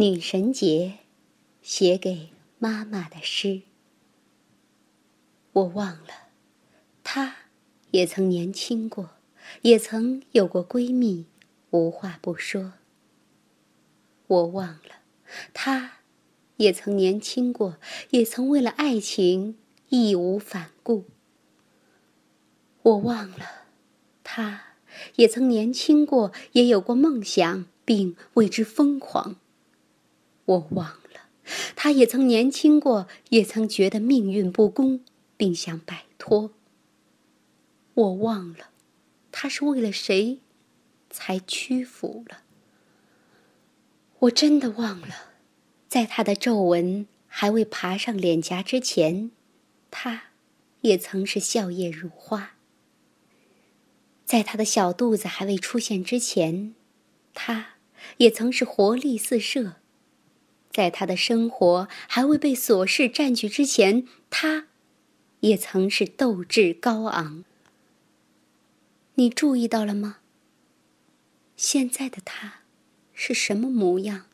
女神节，写给妈妈的诗。我忘了，她也曾年轻过，也曾有过闺蜜，无话不说。我忘了，她也曾年轻过，也曾为了爱情义无反顾。我忘了，她也曾年轻过，也有过梦想，并为之疯狂。我忘了，他也曾年轻过，也曾觉得命运不公，并想摆脱。我忘了，他是为了谁，才屈服了。我真的忘了，在他的皱纹还未爬上脸颊之前，他也曾是笑靥如花。在他的小肚子还未出现之前，他也曾是活力四射。在他的生活还未被琐事占据之前，他，也曾是斗志高昂。你注意到了吗？现在的他，是什么模样？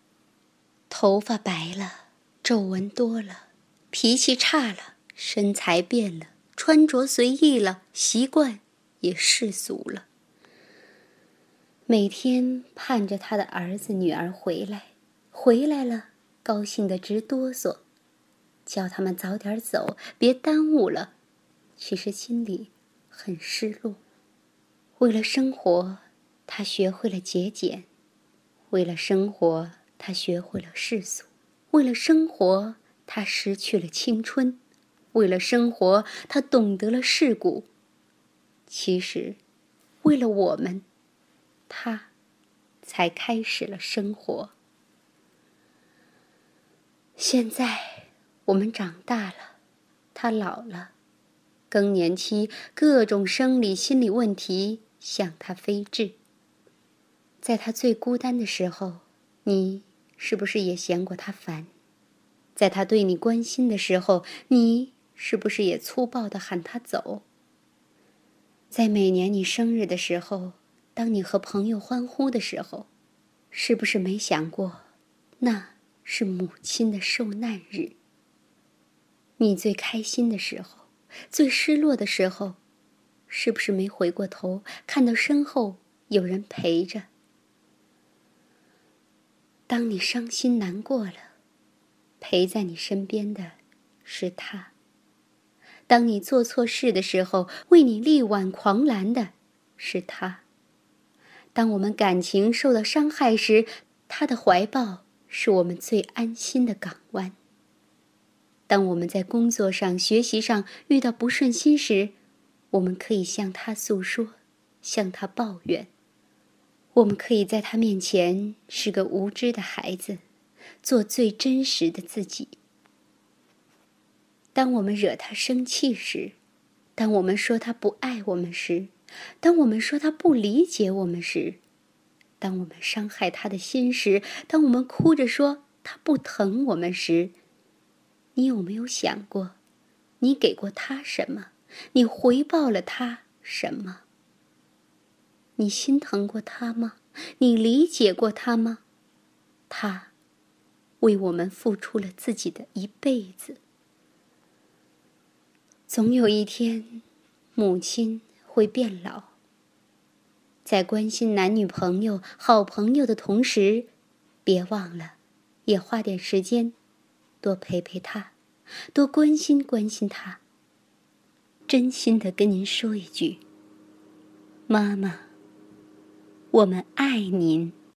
头发白了，皱纹多了，脾气差了，身材变了，穿着随意了，习惯也世俗了。每天盼着他的儿子女儿回来，回来了。高兴得直哆嗦，叫他们早点走，别耽误了。其实心里很失落。为了生活，他学会了节俭；为了生活，他学会了世俗；为了生活，他失去了青春；为了生活，他懂得了世故。其实，为了我们，他才开始了生活。现在我们长大了，他老了，更年期各种生理心理问题向他飞至。在他最孤单的时候，你是不是也嫌过他烦？在他对你关心的时候，你是不是也粗暴的喊他走？在每年你生日的时候，当你和朋友欢呼的时候，是不是没想过那？是母亲的受难日。你最开心的时候，最失落的时候，是不是没回过头看到身后有人陪着？当你伤心难过了，陪在你身边的是他；当你做错事的时候，为你力挽狂澜的是他；当我们感情受到伤害时，他的怀抱。是我们最安心的港湾。当我们在工作上、学习上遇到不顺心时，我们可以向他诉说，向他抱怨。我们可以在他面前是个无知的孩子，做最真实的自己。当我们惹他生气时，当我们说他不爱我们时，当我们说他不理解我们时，当我们伤害他的心时，当我们哭着说他不疼我们时，你有没有想过，你给过他什么？你回报了他什么？你心疼过他吗？你理解过他吗？他为我们付出了自己的一辈子。总有一天，母亲会变老。在关心男女朋友、好朋友的同时，别忘了，也花点时间，多陪陪他，多关心关心他。真心的跟您说一句，妈妈，我们爱您。